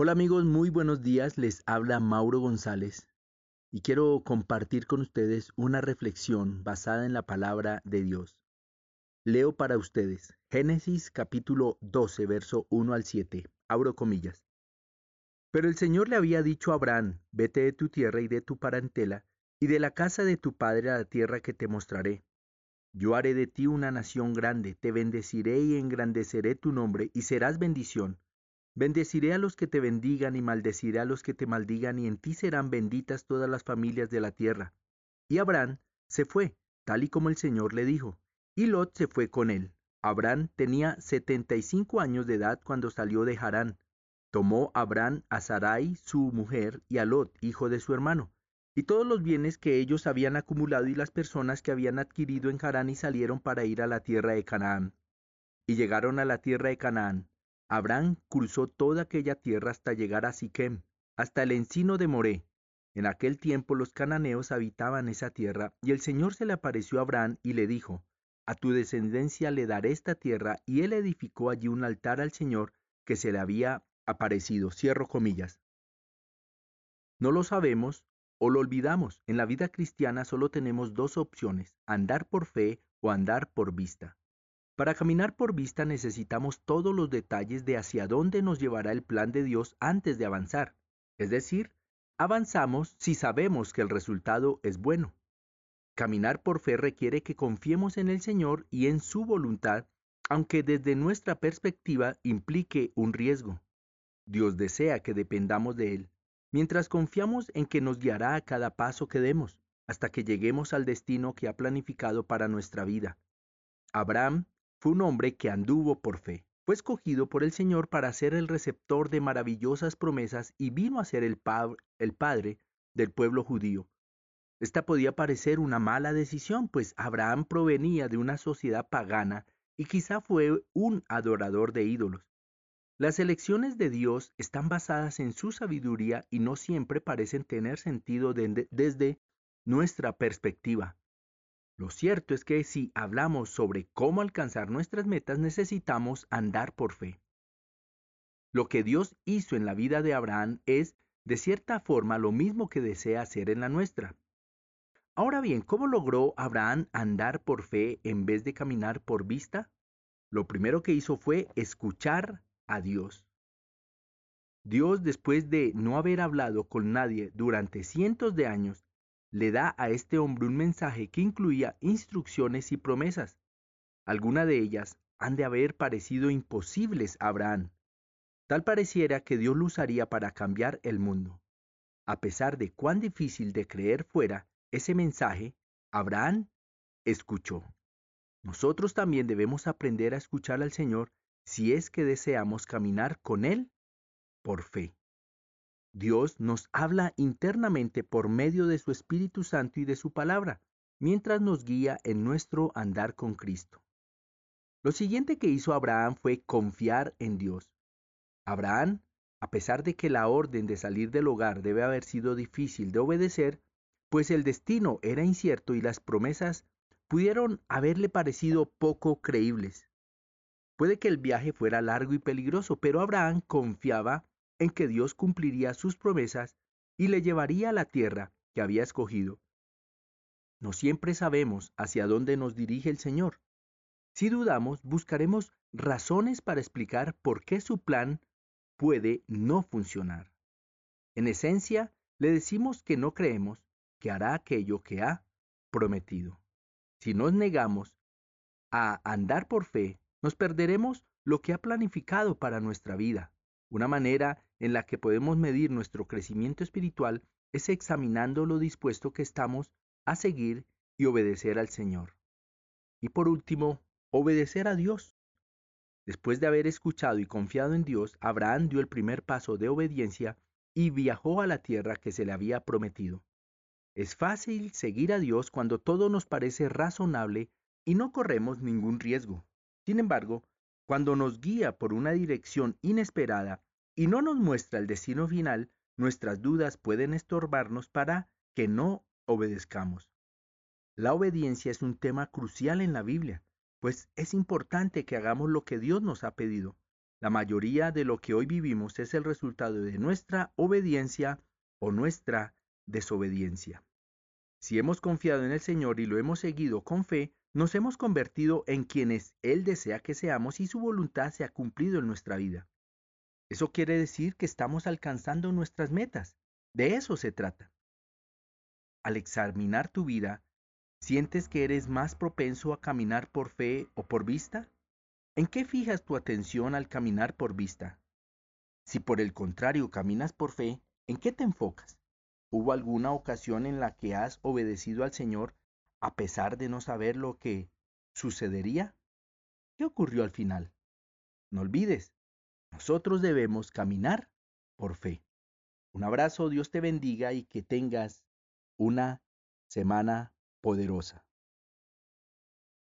Hola amigos, muy buenos días. Les habla Mauro González y quiero compartir con ustedes una reflexión basada en la palabra de Dios. Leo para ustedes Génesis capítulo 12, verso 1 al 7. Abro comillas. Pero el Señor le había dicho a Abraham, vete de tu tierra y de tu parentela y de la casa de tu padre a la tierra que te mostraré. Yo haré de ti una nación grande, te bendeciré y engrandeceré tu nombre y serás bendición Bendeciré a los que te bendigan y maldeciré a los que te maldigan, y en ti serán benditas todas las familias de la tierra. Y Abraham se fue, tal y como el Señor le dijo, y Lot se fue con él. Abraham tenía setenta y cinco años de edad cuando salió de Harán. Tomó Abraham a Sarai, su mujer, y a Lot, hijo de su hermano, y todos los bienes que ellos habían acumulado y las personas que habían adquirido en Harán y salieron para ir a la tierra de Canaán. Y llegaron a la tierra de Canaán, Abraham cruzó toda aquella tierra hasta llegar a Siquem, hasta el encino de Moré. En aquel tiempo los cananeos habitaban esa tierra, y el Señor se le apareció a Abraham y le dijo, A tu descendencia le daré esta tierra, y él edificó allí un altar al Señor que se le había aparecido. Cierro comillas. No lo sabemos o lo olvidamos. En la vida cristiana solo tenemos dos opciones, andar por fe o andar por vista. Para caminar por vista necesitamos todos los detalles de hacia dónde nos llevará el plan de Dios antes de avanzar. Es decir, avanzamos si sabemos que el resultado es bueno. Caminar por fe requiere que confiemos en el Señor y en su voluntad, aunque desde nuestra perspectiva implique un riesgo. Dios desea que dependamos de Él, mientras confiamos en que nos guiará a cada paso que demos, hasta que lleguemos al destino que ha planificado para nuestra vida. Abraham fue un hombre que anduvo por fe. Fue escogido por el Señor para ser el receptor de maravillosas promesas y vino a ser el, padre del pueblo judío. Esta podía parecer una mala decisión, pues Abraham provenía de una sociedad pagana y quizá fue un adorador de ídolos. Las elecciones de Dios están basadas en su sabiduría y no siempre parecen tener sentido desde nuestra perspectiva. Lo cierto es que si hablamos sobre cómo alcanzar nuestras metas necesitamos andar por fe. Lo que Dios hizo en la vida de Abraham es, de cierta forma, lo mismo que desea hacer en la nuestra. Ahora bien, ¿cómo logró Abraham andar por fe en vez de caminar por vista? Lo primero que hizo fue escuchar a Dios. Dios, después de no haber hablado con nadie durante cientos de años, le da a este hombre un mensaje que incluía instrucciones y promesas. Algunas de ellas han de haber parecido imposibles a Abraham. Tal pareciera que Dios lo usaría para cambiar el mundo. A pesar de cuán difícil de creer fuera ese mensaje, Abraham escuchó. Nosotros también debemos aprender a escuchar al Señor si es que deseamos caminar con Él por fe. Dios nos habla internamente por medio de su Espíritu Santo y de su palabra, mientras nos guía en nuestro andar con Cristo. Lo siguiente que hizo Abraham fue confiar en Dios. Abraham, a pesar de que la orden de salir del hogar debe haber sido difícil de obedecer, pues el destino era incierto y las promesas pudieron haberle parecido poco creíbles. Puede que el viaje fuera largo y peligroso, pero Abraham confiaba en que Dios cumpliría sus promesas y le llevaría a la tierra que había escogido. No siempre sabemos hacia dónde nos dirige el Señor. Si dudamos, buscaremos razones para explicar por qué su plan puede no funcionar. En esencia, le decimos que no creemos que hará aquello que ha prometido. Si nos negamos a andar por fe, nos perderemos lo que ha planificado para nuestra vida. Una manera en la que podemos medir nuestro crecimiento espiritual es examinando lo dispuesto que estamos a seguir y obedecer al Señor. Y por último, obedecer a Dios. Después de haber escuchado y confiado en Dios, Abraham dio el primer paso de obediencia y viajó a la tierra que se le había prometido. Es fácil seguir a Dios cuando todo nos parece razonable y no corremos ningún riesgo. Sin embargo, cuando nos guía por una dirección inesperada y no nos muestra el destino final, nuestras dudas pueden estorbarnos para que no obedezcamos. La obediencia es un tema crucial en la Biblia, pues es importante que hagamos lo que Dios nos ha pedido. La mayoría de lo que hoy vivimos es el resultado de nuestra obediencia o nuestra desobediencia. Si hemos confiado en el Señor y lo hemos seguido con fe, nos hemos convertido en quienes Él desea que seamos y su voluntad se ha cumplido en nuestra vida. Eso quiere decir que estamos alcanzando nuestras metas. De eso se trata. Al examinar tu vida, ¿sientes que eres más propenso a caminar por fe o por vista? ¿En qué fijas tu atención al caminar por vista? Si por el contrario caminas por fe, ¿en qué te enfocas? ¿Hubo alguna ocasión en la que has obedecido al Señor a pesar de no saber lo que sucedería? ¿Qué ocurrió al final? No olvides, nosotros debemos caminar por fe. Un abrazo, Dios te bendiga y que tengas una semana poderosa.